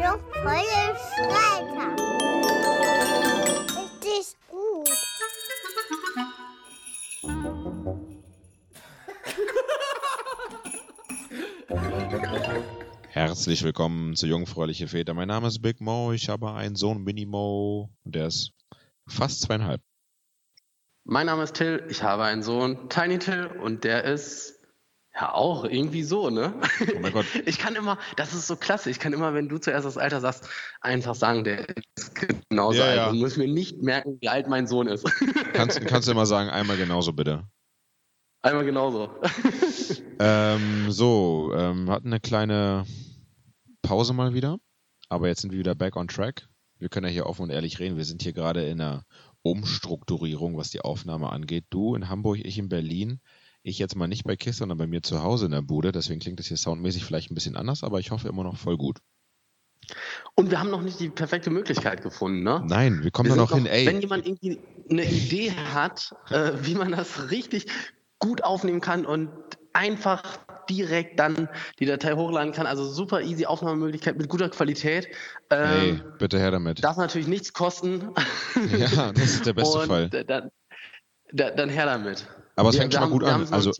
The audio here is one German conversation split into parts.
Freie Streiter. Richtig gut. Herzlich willkommen zu Jungfräuliche Väter. Mein Name ist Big Mo. Ich habe einen Sohn, Mini Mo, und der ist fast zweieinhalb. Mein Name ist Till, ich habe einen Sohn, Tiny Till, und der ist ja auch irgendwie so, ne? Oh mein Gott. Ich kann immer, das ist so klasse, ich kann immer, wenn du zuerst das Alter sagst, einfach sagen, der ist genauso Ja, alt ja. und muss mir nicht merken, wie alt mein Sohn ist. Kannst, kannst du immer sagen, einmal genauso bitte. Einmal genauso. Ähm, so, ähm, hatten eine kleine Pause mal wieder, aber jetzt sind wir wieder back on track. Wir können ja hier offen und ehrlich reden. Wir sind hier gerade in einer Umstrukturierung, was die Aufnahme angeht. Du in Hamburg, ich in Berlin. Ich jetzt mal nicht bei KISS, sondern bei mir zu Hause in der Bude. Deswegen klingt das hier soundmäßig vielleicht ein bisschen anders, aber ich hoffe immer noch voll gut. Und wir haben noch nicht die perfekte Möglichkeit gefunden, ne? Nein, wir kommen Wir da noch hin. Ey, Wenn jemand irgendwie eine Idee hat, äh, wie man das richtig gut aufnehmen kann und einfach direkt dann die Datei hochladen kann, also super easy Aufnahmemöglichkeit mit guter Qualität. Ähm, bitte her damit. Darf natürlich nichts kosten. Ja, das ist der beste und Fall. Dann, dann, dann her damit. Aber es fängt schon mal gut an. Also,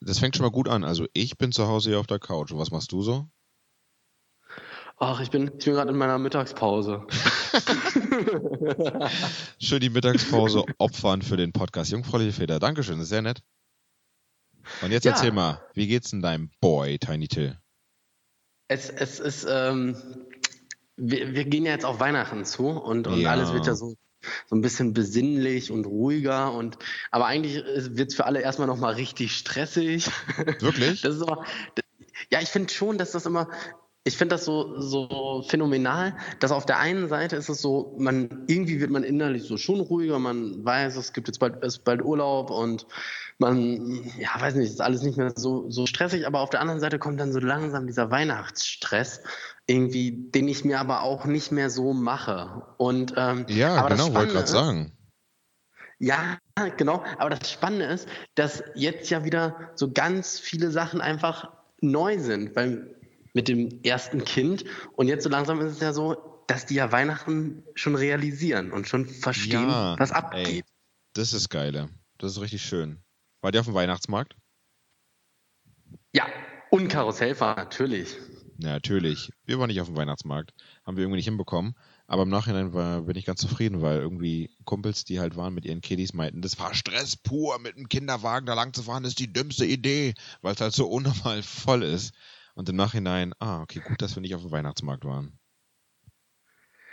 das fängt schon mal gut an. Also, ich bin zu Hause hier auf der Couch. Und was machst du so? Ach, ich bin, ich bin gerade in meiner Mittagspause. Schön die Mittagspause opfern für den Podcast. Jungfräuliche Väter. Dankeschön, das ist sehr nett. Und jetzt Ja. erzähl mal, wie geht's denn deinem Boy, Tiny Till? Es, es ist, ähm, wir, wir gehen ja jetzt auf Weihnachten zu und, und Ja. alles wird ja so, so ein bisschen besinnlich und ruhiger und aber eigentlich wird es für alle erstmal nochmal richtig stressig. Wirklich? Das ist aber, ja, ich finde schon, dass das immer, ich finde das so, so phänomenal, dass auf der einen Seite ist es so, man, irgendwie wird man innerlich so schon ruhiger, man weiß, es gibt jetzt bald, ist bald Urlaub und man, ja, weiß nicht, ist alles nicht mehr so, so stressig, aber auf der anderen Seite kommt dann so langsam dieser Weihnachtsstress, irgendwie, den ich mir aber auch nicht mehr so mache. Und, ähm, Ja, genau, wollte gerade sagen. ja, genau. Aber das Spannende ist, dass jetzt ja wieder so ganz viele Sachen einfach neu sind, weil mit dem ersten Kind und jetzt so langsam ist es ja so, dass die ja Weihnachten schon realisieren und schon verstehen, Ja, was ey. abgeht. Das ist geile. Das ist richtig schön. War der auf dem Weihnachtsmarkt? Ja, und Karussellfahrt, natürlich. Ja, natürlich. Wir waren nicht auf dem Weihnachtsmarkt. Haben wir irgendwie nicht hinbekommen. Aber im Nachhinein war, bin ich ganz zufrieden, weil irgendwie Kumpels, die halt waren mit ihren Kiddies, meinten, das war Stress pur, mit einem Kinderwagen da lang zu fahren, ist die dümmste Idee, weil es halt so unnormal voll ist. Und im Nachhinein, ah, okay, gut, dass wir nicht auf dem Weihnachtsmarkt waren.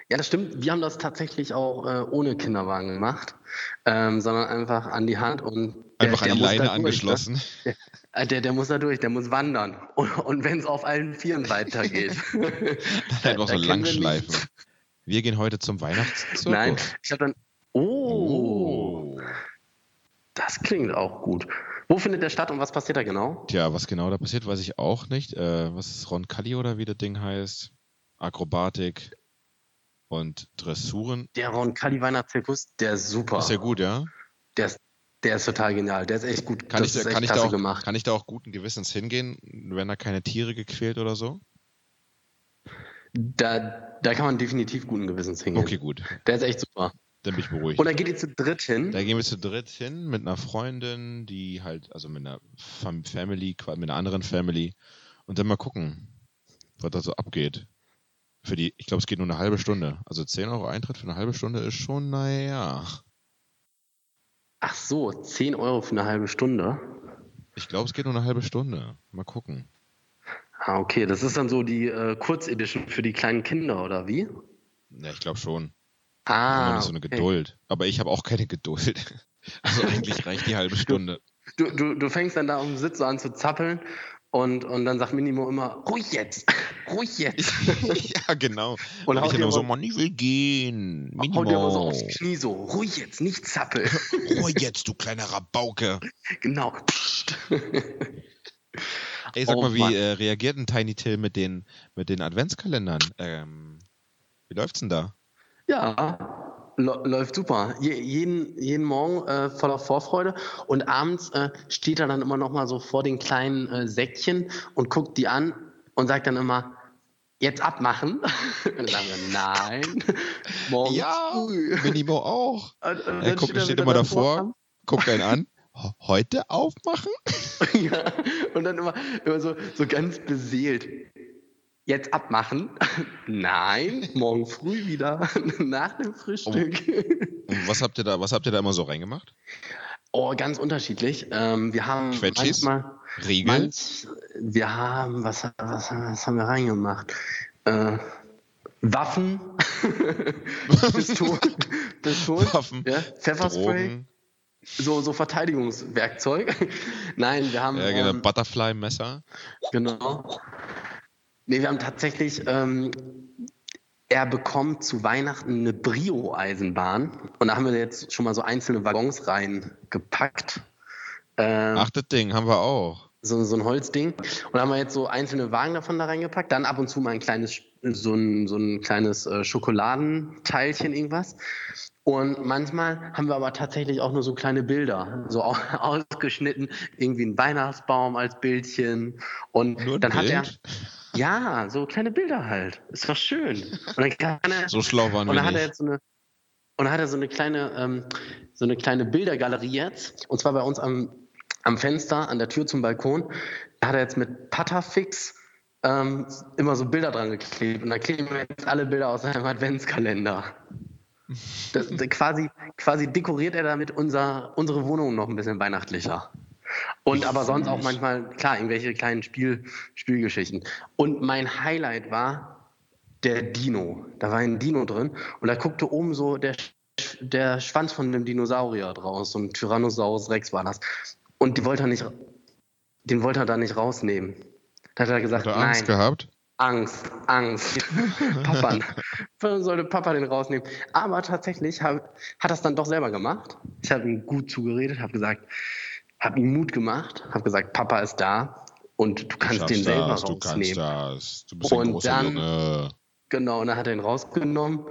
Ja, das stimmt. Wir haben das tatsächlich auch äh, ohne Kinderwagen gemacht, ähm, sondern einfach an die Hand und der, Einfach der an die Leine durch, angeschlossen. Ne? Äh, Der, der muss da durch, der muss wandern. Und, und wenn es auf allen Vieren weitergeht. Einfach so wir langschleifen. nichts. Wir gehen heute zum Weihnachtszirkus. Nein, ich habe dann. Oh. Oh, das klingt auch gut. Wo findet der statt und was passiert da genau? Tja, was genau da passiert, weiß ich auch nicht. Äh, was ist Roncalli oder wie das Ding heißt? Akrobatik und Dressuren. Der Roncalli Weihnachtszirkus, der ist super. Ist ja gut, ja? Der ist, der ist total genial. Der ist echt gut. Kann, das ich, ist da- echt kann, ich da auch, gemacht. kann ich da auch guten Gewissens hingehen, wenn da keine Tiere gequält oder so? Da, da kann man definitiv guten Gewissens hingehen. Okay, gut. Der ist echt super. Dann bin ich beruhigt. Und dann geht ihr zu dritt hin. Da gehen wir zu dritt hin mit einer Freundin, die halt, also mit einer Fam Family, mit einer anderen Family. Und dann mal gucken, was da so abgeht. Für die, ich glaube, es geht nur eine halbe Stunde. Also 10 Euro Eintritt für eine halbe Stunde ist schon, naja. Ach so, 10 Euro für eine halbe Stunde. Ich glaube, es geht nur eine halbe Stunde. Mal gucken. Ah, okay. Das ist dann so die äh, Kurzedition für die kleinen Kinder, oder wie? Ja, ich glaube schon. Ah. Immer so eine okay. Geduld. Aber ich habe auch keine Geduld. Also eigentlich reicht die halbe Stunde. Du, du, du fängst dann da auf dem Sitz so an zu zappeln und, und dann sagt Minimo immer, ruhig jetzt, ruhig jetzt. ja, genau. Und Und haut ich dir immer so, Mann, ich will gehen. Hau dir aber so Minimo. aufs Knie so, ruhig jetzt, nicht zappeln. Ruhe jetzt, du kleiner Rabauke. genau. Ey, sag Oh, mal, wie äh, reagiert denn Tiny Till mit den, mit den Adventskalendern? Ähm, wie läuft's denn da? Ja, Lä- Läuft super. Je, jeden, jeden Morgen äh, voller Vorfreude und abends äh, steht er dann immer noch mal so vor den kleinen äh, Säckchen und guckt die an und sagt dann immer, jetzt abmachen. Und dann sagen wir, nein, morgen Ja, früh. Minimo auch. Und, und Er guckt, steht wieder immer davor, guckt einen an. "Ho- Heute aufmachen? ja, und dann immer, immer so, so ganz beseelt. Jetzt abmachen? Nein, morgen früh wieder nach dem Frühstück. Und was habt ihr da, was habt ihr da immer so reingemacht? Oh, ganz unterschiedlich. Ähm, wir haben Quetschis? manchmal, Riegel? manch, wir haben, was, was, was haben wir reingemacht? Äh, Waffen, Pistolen, Pistolen Waffen, ja, Pfefferspray, Drogen, so, so Verteidigungswerkzeug. Nein, wir haben ja, genau, ähm, Butterfly-Messer. Genau. Nee, wir haben tatsächlich, ähm, er bekommt zu Weihnachten eine Brio-Eisenbahn. Und da haben wir jetzt schon mal so einzelne Waggons reingepackt. Ähm, Ach, das Ding haben wir auch. so, so ein Holzding. Und da haben wir jetzt so einzelne Wagen davon da reingepackt. Dann ab und zu mal ein kleines, so ein, so ein kleines äh, Schokoladenteilchen, irgendwas. Und manchmal haben wir aber tatsächlich auch nur so kleine Bilder, so au- ausgeschnitten, irgendwie ein Weihnachtsbaum als Bildchen. Und Nur ein dann hat er, Bild? Ja, so kleine Bilder halt. Ist doch schön. Und dann er, So schlau waren und dann hat er nicht. jetzt so eine, und dann hat er so eine kleine, ähm, so eine kleine Bildergalerie jetzt. Und zwar bei uns am, am Fenster, an der Tür zum Balkon. Da hat er jetzt mit Patafix ähm, immer so Bilder dran geklebt. Und da kleben wir jetzt alle Bilder aus seinem Adventskalender. Das quasi, quasi dekoriert er damit unser, unsere Wohnung noch ein bisschen weihnachtlicher. Und aber sonst auch manchmal, klar, irgendwelche kleinen Spiel, Spielgeschichten. Und mein Highlight war der Dino. Da war ein Dino drin und da guckte oben so der, der Schwanz von dem Dinosaurier draus. So ein Tyrannosaurus Rex war das. Und die wollte er nicht, den wollte er da nicht rausnehmen. Da hat er gesagt, Hat er Angst nein, gehabt? Angst, Angst. Papa, sollte Papa den rausnehmen? Aber tatsächlich hab, hat er es dann doch selber gemacht. Ich habe ihm gut zugeredet, habe gesagt, habe ihm Mut gemacht, habe gesagt, Papa ist da und du kannst Du den selber das, du kannst rausnehmen. das. Du bist ein Und großer dann- Junge. Genau, und dann hat er ihn rausgenommen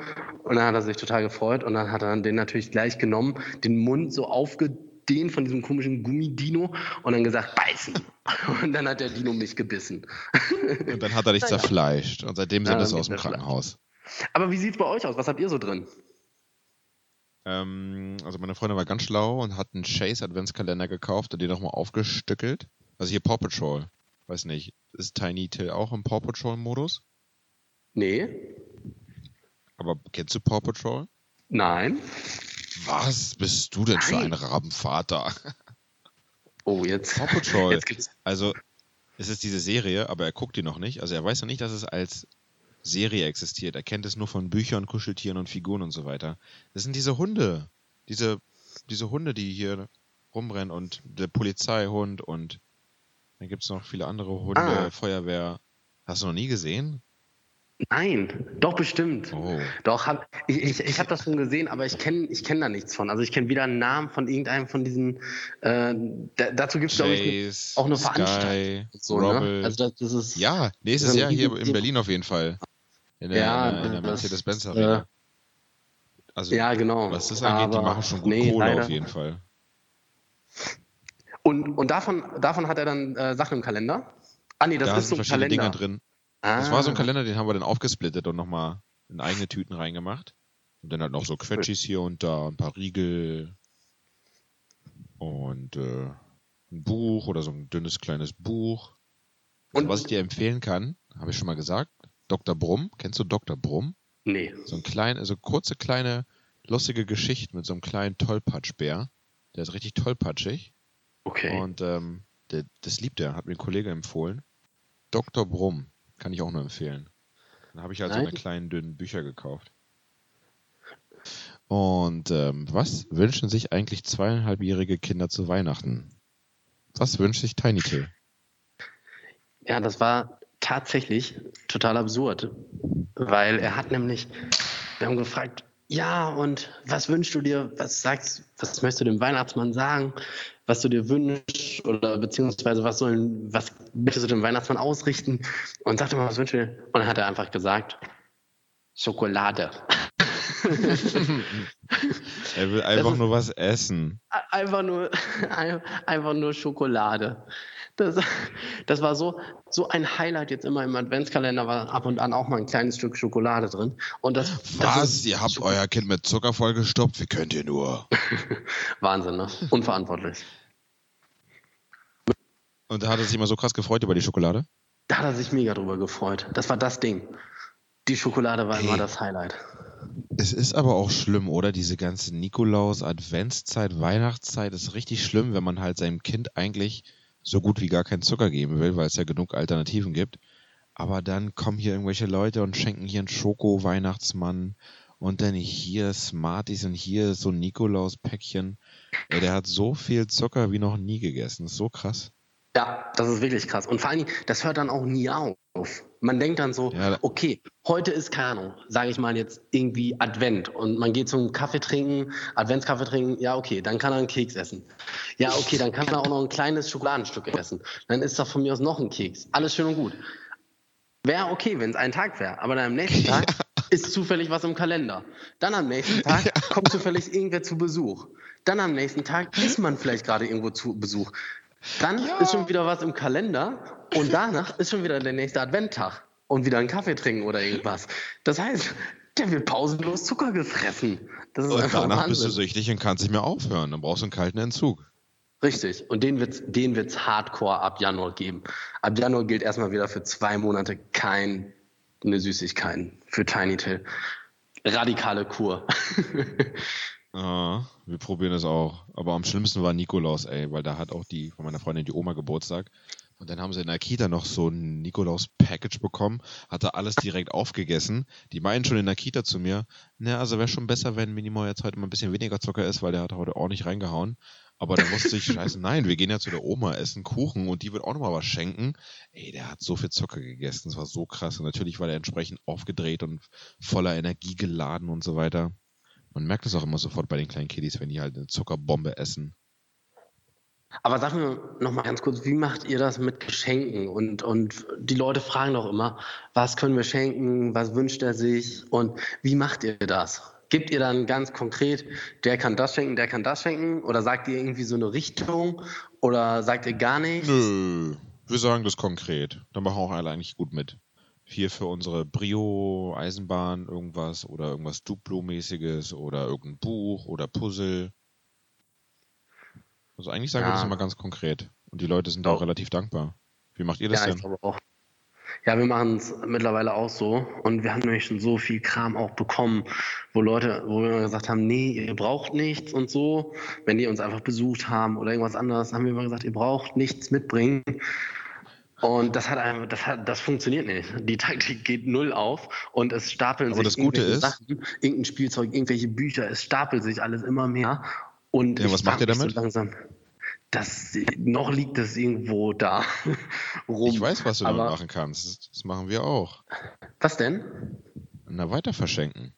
und dann hat er sich total gefreut und dann hat er den natürlich gleich genommen, den Mund so aufgedehnt von diesem komischen Gummidino und dann gesagt, beißen. Und dann hat der Dino mich gebissen. Und dann hat er dich zerfleischt. Und seitdem sind wir aus dem. Krankenhaus. Aber wie sieht's bei euch aus? Was habt ihr so drin? Ähm, also meine Freundin war ganz schlau und hat einen Chase Adventskalender gekauft und den nochmal aufgestückelt. Also hier Paw Patrol. Weiß nicht, ist Tiny Till auch im Paw Patrol Modus? Nee, Aber kennst du Paw Patrol? nein. Was bist du denn für Nein. ein Rabenvater? Oh, jetzt. Paw Patrol. Jetzt. Also, es ist diese Serie, aber er guckt die noch nicht. Also er weiß noch nicht, dass es als Serie existiert. Er kennt es nur von Büchern, Kuscheltieren und Figuren und so weiter. Das sind diese Hunde. Diese, diese Hunde, die hier rumrennen und der Polizeihund und dann gibt es noch viele andere Hunde, Ah. Feuerwehr. Hast du noch nie gesehen? Nein, doch bestimmt. Oh. Doch, hab, ich, ich, ich habe das schon gesehen, aber ich kenne ich kenn da nichts von. Also ich kenne weder einen Namen von irgendeinem von diesen. Äh, da, dazu gibt es, glaube ich, auch eine Sky, Veranstaltung. So, ne? Also das, das ist. Ja, nächstes Jahr hier in Berlin auf jeden Fall. In der, Ja, in der, in der das, Mercedes-Benz äh, Arena. Also, ja, genau. was das angeht, die Aber machen schon gut nee, Kohle leider. auf jeden Fall. Und, und davon, davon hat er dann äh, Sachen im Kalender? Ah, nee, das da ist so ein verschiedene Kalender. Dinger drin. Ah, Das war so ein Kalender, den haben wir dann aufgesplittet und nochmal in eigene Tüten reingemacht. Und dann halt noch so Quetschis hier und da, ein paar Riegel und äh, ein Buch oder so ein dünnes kleines Buch. Und Und- was ich dir empfehlen kann, habe ich schon mal gesagt, Dr. Brumm. Kennst du Dr. Brumm? Nee. So ein klein, so kurze kleine lustige Geschichten mit so einem kleinen Tollpatschbär. Der ist richtig tollpatschig. Okay. Und ähm, der, das liebt er, hat mir ein Kollege empfohlen. Dr. Brumm, kann ich auch nur empfehlen. Dann habe ich halt so Nein. eine kleinen, dünnen Bücher gekauft. Und ähm, was wünschen sich eigentlich zweieinhalbjährige Kinder zu Weihnachten? Was wünscht sich Tiny Till? Ja, das war tatsächlich total absurd, weil er hat nämlich, wir haben gefragt, ja, und was wünschst du dir, was sagst, was möchtest du dem Weihnachtsmann sagen, was du dir wünschst oder beziehungsweise was sollen, was möchtest du dem Weihnachtsmann ausrichten und sagte mal, was wünschst du dir? Und dann hat er einfach gesagt, Schokolade. Er will einfach ist- nur was essen. Einfach nur, ein- einfach nur Schokolade. Das, das war so, so ein Highlight jetzt immer im Adventskalender, war ab und an auch mal ein kleines Stück Schokolade drin. Und das, das Was? ist- Ihr habt euer Kind mit Zucker vollgestopft? Wie könnt ihr nur? Wahnsinn, ne? Unverantwortlich. Und da hat er sich immer so krass gefreut über die Schokolade? Da hat er sich mega drüber gefreut. Das war das Ding. Die Schokolade war Hey. immer das Highlight. Es ist aber auch schlimm, oder? Diese ganze Nikolaus, Adventszeit, Weihnachtszeit ist richtig schlimm, wenn man halt seinem Kind eigentlich so gut wie gar keinen Zucker geben will, weil es ja genug Alternativen gibt. Aber dann kommen hier irgendwelche Leute und schenken hier einen Schoko-Weihnachtsmann und dann hier Smarties und hier so ein Nikolaus-Päckchen. Der hat so viel Zucker wie noch nie gegessen. Das ist so krass. Ja, das ist wirklich krass. Und vor allen Dingen, das hört dann auch nie auf. Man denkt dann so, Ja, okay, heute ist, Ahnung, sage ich mal jetzt irgendwie Advent und man geht zum Kaffee trinken, Adventskaffee trinken, ja, okay, dann kann er einen Keks essen. Ja, okay, dann kann er auch noch ein kleines Schokoladenstück essen. Dann ist da von mir aus noch ein Keks. Alles schön und gut. Wäre okay, wenn es ein Tag wäre, aber dann am nächsten Tag ist zufällig was im Kalender. Dann am nächsten Tag kommt zufällig irgendwer zu Besuch. Dann am nächsten Tag ist man vielleicht gerade irgendwo zu Besuch. Dann ist schon wieder was im Kalender und danach ist schon wieder der nächste Adventtag und wieder einen Kaffee trinken oder irgendwas. Das heißt, der wird pausenlos Zucker gefressen. Das ist Und einfach danach bist du Wahnsinn. süchtig und kannst nicht mehr aufhören. Dann brauchst du einen kalten Entzug. Richtig. Und den wird's, den wird's Hardcore ab Januar geben. Ab Januar gilt erstmal wieder für zwei Monate keine Süßigkeiten für Tiny Tail. Radikale Kur. Ah, wir probieren es auch. Aber am schlimmsten war Nikolaus, ey, weil da hat auch die von meiner Freundin die Oma Geburtstag. Und dann haben sie in der Kita noch so ein Nikolaus-Package bekommen, hatte alles direkt aufgegessen. Die meinen schon in der Kita zu mir, na, also wäre schon besser, wenn Minimo jetzt heute mal ein bisschen weniger Zucker ist, weil der hat heute ordentlich reingehauen. Aber dann wusste ich, scheiße, nein, wir gehen ja zu der Oma, essen Kuchen und die wird auch nochmal was schenken. Ey, der hat so viel Zucker gegessen, das war so krass. Und natürlich war der entsprechend aufgedreht und voller Energie geladen und so weiter. Man merkt es auch immer sofort bei den kleinen Kiddies, wenn die halt eine Zuckerbombe essen. Aber sag mir noch mal ganz kurz, wie macht ihr das mit Geschenken? Und, und die Leute fragen doch immer, was können wir schenken, was wünscht er sich und wie macht ihr das? Gebt ihr dann ganz konkret, der kann das schenken, der kann das schenken? Oder sagt ihr irgendwie so eine Richtung? Oder sagt ihr gar nichts? Nö, wir sagen das konkret. Da machen auch alle eigentlich gut mit. Hier für unsere Brio-Eisenbahn irgendwas oder irgendwas Duplo-mäßiges oder irgendein Buch oder Puzzle. Also eigentlich sagen wir Ja. das immer ganz konkret. Und die Leute sind da auch relativ dankbar. Wie macht ihr das Ja, ich denn? glaube auch. Ja, wir machen es mittlerweile auch so. Und wir haben nämlich schon so viel Kram auch bekommen, wo Leute, wo wir immer gesagt haben, nee, ihr braucht nichts und so. Wenn die uns einfach besucht haben oder irgendwas anderes, haben wir immer gesagt, ihr braucht nichts mitbringen. Und das hat einfach, das hat, das funktioniert nicht. Die Taktik geht null auf und es stapeln Aber sich das Gute irgendwelche ist- Sachen, irgendein Spielzeug, irgendwelche Bücher, es stapelt sich alles immer mehr. Und Ja, was macht ihr damit? So langsam, das, noch liegt es irgendwo da rum. Ich weiß, was du damit machen kannst. Das machen wir auch. Was denn? Na, weiter verschenken.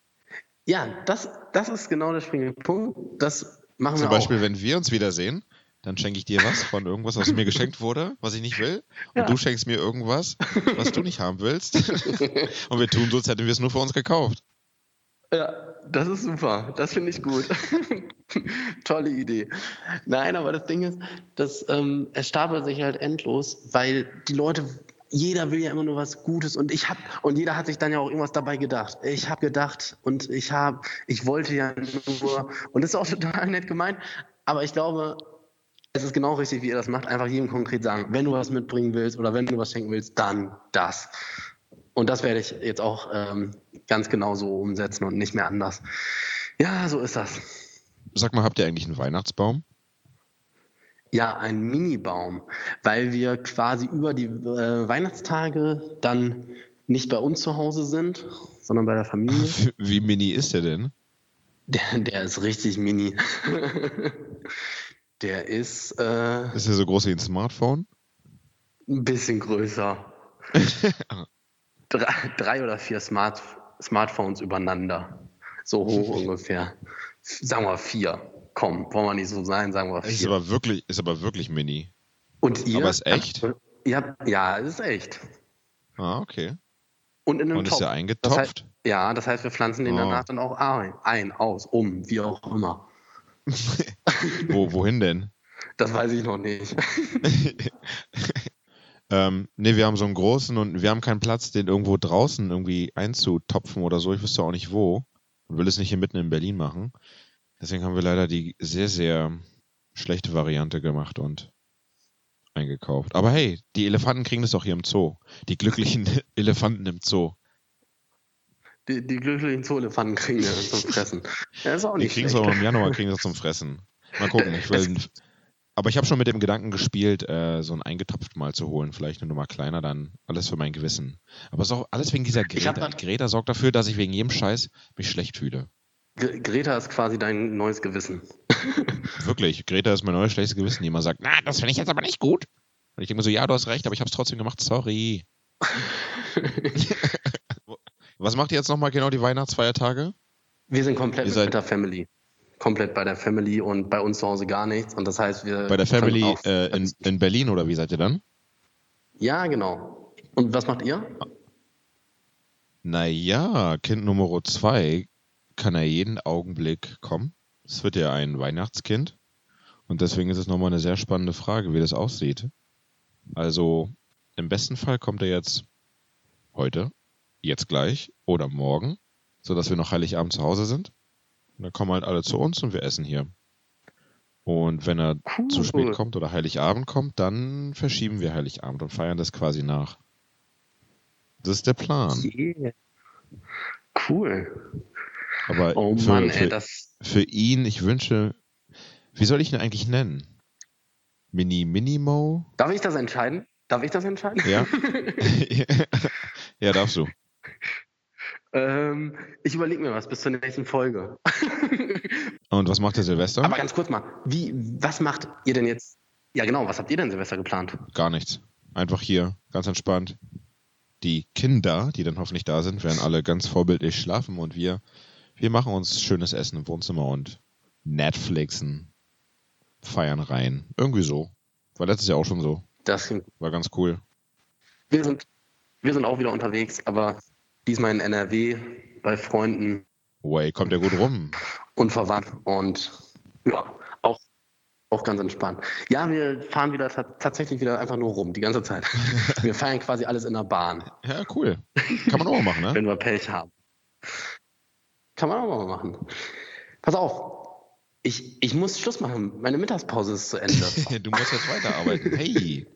Ja, das, das ist genau der springende Punkt. Das machen Zum wir Beispiel, wenn wir uns wiedersehen, dann schenke ich dir was von irgendwas, was mir geschenkt wurde, was ich nicht will. Und Ja. du schenkst mir irgendwas, was du nicht haben willst. und wir tun so, als hätten wir es nur für uns gekauft. Ja, das ist super. Das finde ich gut. Tolle Idee. Nein, aber das Ding ist, dass ähm, es stapelt sich halt endlos, weil die Leute, jeder will ja immer nur was Gutes und ich hab und jeder hat sich dann ja auch irgendwas dabei gedacht. Ich habe gedacht und ich habe, ich wollte ja nur und das ist auch total nett gemeint. Aber ich glaube, es ist genau richtig, wie ihr das macht. Einfach jedem konkret sagen, wenn du was mitbringen willst oder wenn du was schenken willst, dann das. Und das werde ich jetzt auch ähm, ganz genau so umsetzen und nicht mehr anders. Ja, so ist das. Sag mal, habt ihr eigentlich einen Weihnachtsbaum? Ja, ein Mini-Baum, weil wir quasi über die äh, Weihnachtstage dann nicht bei uns zu Hause sind, sondern bei der Familie. Wie mini ist der denn? Der, der ist richtig mini. der ist äh, Ist der so groß wie ein Smartphone? ein bisschen größer. drei, drei oder vier Smart, Smartphones übereinander. So hoch ungefähr. Sagen wir vier. Komm, wollen wir nicht so sein, sagen wir Ist vier. aber wirklich, ist aber wirklich mini. Und ihr? aber ist echt? Ja, es ist echt. Ah, okay. Und in einem Und ist Topf. der Das eingetopft? heißt, ja, das heißt, wir pflanzen den Oh. danach dann auch ein, ein, aus, um, wie auch immer. Wo, wohin denn? Das weiß ich noch nicht. ähm, nee, wir haben so einen großen und wir haben keinen Platz, den irgendwo draußen irgendwie einzutopfen oder so. Ich wüsste auch nicht wo. Und will es nicht hier mitten in Berlin machen. Deswegen haben wir leider die sehr, sehr schlechte Variante gemacht und eingekauft. Aber hey, die Elefanten kriegen das doch hier im Zoo. Die glücklichen Elefanten im Zoo. Die, die glücklichen Zoo-Elefanten kriegen das zum Fressen. Ja, ist auch Die nicht kriegen es schlecht. aber im Januar kriegen das zum Fressen. Mal gucken. Ich will, aber ich habe schon mit dem Gedanken gespielt, äh, so ein eingetopft mal zu holen. Vielleicht eine Nummer kleiner, dann alles für mein Gewissen. Aber es ist auch alles wegen dieser Greta. Greta sorgt dafür, dass ich wegen jedem Scheiß mich schlecht fühle. Gre- Greta ist quasi dein neues Gewissen. Wirklich. Greta ist mein neues schlechtes Gewissen, die immer sagt, na, das finde ich jetzt aber nicht gut. Und ich denke mir so, ja, du hast recht, aber ich habe es trotzdem gemacht. Sorry. Was macht ihr jetzt nochmal genau die Weihnachtsfeiertage? Wir sind komplett Ihr mit der Family. Komplett bei der Family und bei uns zu Hause gar nichts. Und das heißt, wir. Bei der Family auch- äh, in, in Berlin oder wie seid ihr dann? Ja, genau. Und was macht ihr? Naja, Kind Nummer zwei kann er jeden Augenblick kommen. Es wird ja ein Weihnachtskind. Und deswegen ist es nochmal eine sehr spannende Frage, wie das aussieht. Also, im besten Fall kommt er jetzt heute, jetzt gleich oder morgen, sodass wir noch Heiligabend zu Hause sind. Und dann kommen halt alle zu uns und wir essen hier. Und wenn er zu spät kommt oder Heiligabend kommt, dann verschieben wir Heiligabend und feiern das quasi nach. Das ist der Plan. Yeah. Cool. Aber Oh für, Mann, für, ey, das. für ihn, ich wünsche, wie soll ich ihn eigentlich nennen? Mini Minimo? Darf ich das entscheiden? Darf ich das entscheiden? Ja. ja, darfst du. Ähm, ich überlege mir was bis zur nächsten Folge. Und was macht der Silvester? Aber ganz kurz mal, wie, was macht ihr denn jetzt? Ja, genau, was habt ihr denn Silvester geplant? Gar nichts. Einfach hier, ganz entspannt. Die Kinder, die dann hoffentlich da sind, werden alle ganz vorbildlich schlafen und wir, wir machen uns schönes Essen im Wohnzimmer und Netflixen, feiern rein. Irgendwie so. War letztes Jahr auch schon so. Das War ganz cool. Wir sind, wir sind auch wieder unterwegs, aber diesmal in NRW bei Freunden Way, kommt ja gut rum. und Verwandten und ja, auch, auch ganz entspannt. Ja, wir fahren wieder ta tatsächlich wieder einfach nur rum, die ganze Zeit. Wir feiern quasi alles in der Bahn, Ja, cool. Kann man auch mal machen, ne? wenn wir Pech haben. Kann man auch mal machen. Pass auf, ich, ich muss Schluss machen. Meine Mittagspause ist zu Ende. du musst jetzt weiterarbeiten. Hey,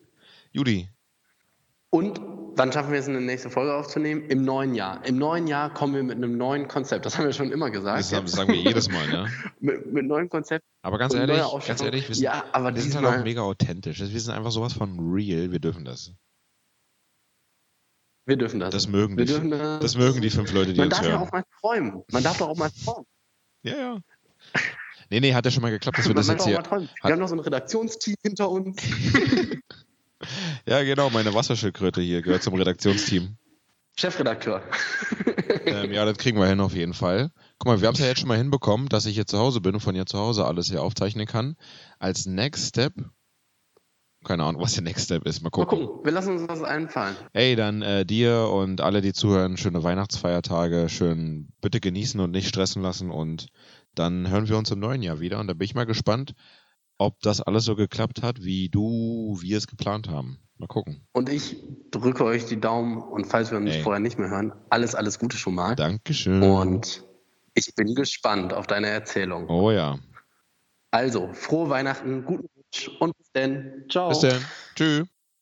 Judy. Und wann schaffen wir es, eine nächste Folge aufzunehmen? Im neuen Jahr. Im neuen Jahr kommen wir mit einem neuen Konzept. Das haben wir schon immer gesagt. Das sagen, das sagen wir jedes Mal, ne? mit, mit neuen Konzept. Aber ganz ehrlich, ganz ehrlich, wir sind, Ja, aber wir sind halt auch mega authentisch. Wir sind einfach sowas von real. Wir dürfen das. Wir dürfen das. Das mögen wir die, dürfen das. das mögen die fünf Leute, die Man uns darf ja hören. auch mal träumen. Man darf doch auch mal träumen. Ja, ja. Nee, nee, hat ja schon mal geklappt, dass wir Man das darf jetzt hier. träumen. hat- Wir haben noch so ein Redaktionsteam hinter uns. Ja, genau, meine Wasserschildkröte hier gehört zum Redaktionsteam. Chefredakteur. ähm, ja, das kriegen wir hin auf jeden Fall. Guck mal, wir haben es ja jetzt schon mal hinbekommen, dass ich hier zu Hause bin und von hier zu Hause alles hier aufzeichnen kann. Als Next Step, keine Ahnung, was der Next Step ist, mal Mal gucken. gucken. Wir lassen uns was einfallen. Hey, dann äh, dir und alle, die zuhören, schöne Weihnachtsfeiertage, schön bitte genießen und nicht stressen lassen und dann hören wir uns im neuen Jahr wieder und da bin ich mal gespannt, ob das alles so geklappt hat, wie du, wir es geplant haben. Mal gucken. Und ich drücke euch die Daumen und falls wir uns Ey. vorher nicht mehr hören, alles, alles Gute schon mal. Dankeschön. Und ich bin gespannt auf deine Erzählung. oh ja. Also, frohe Weihnachten, guten Rutsch und bis dann. Ciao. Bis dann. Tschüss.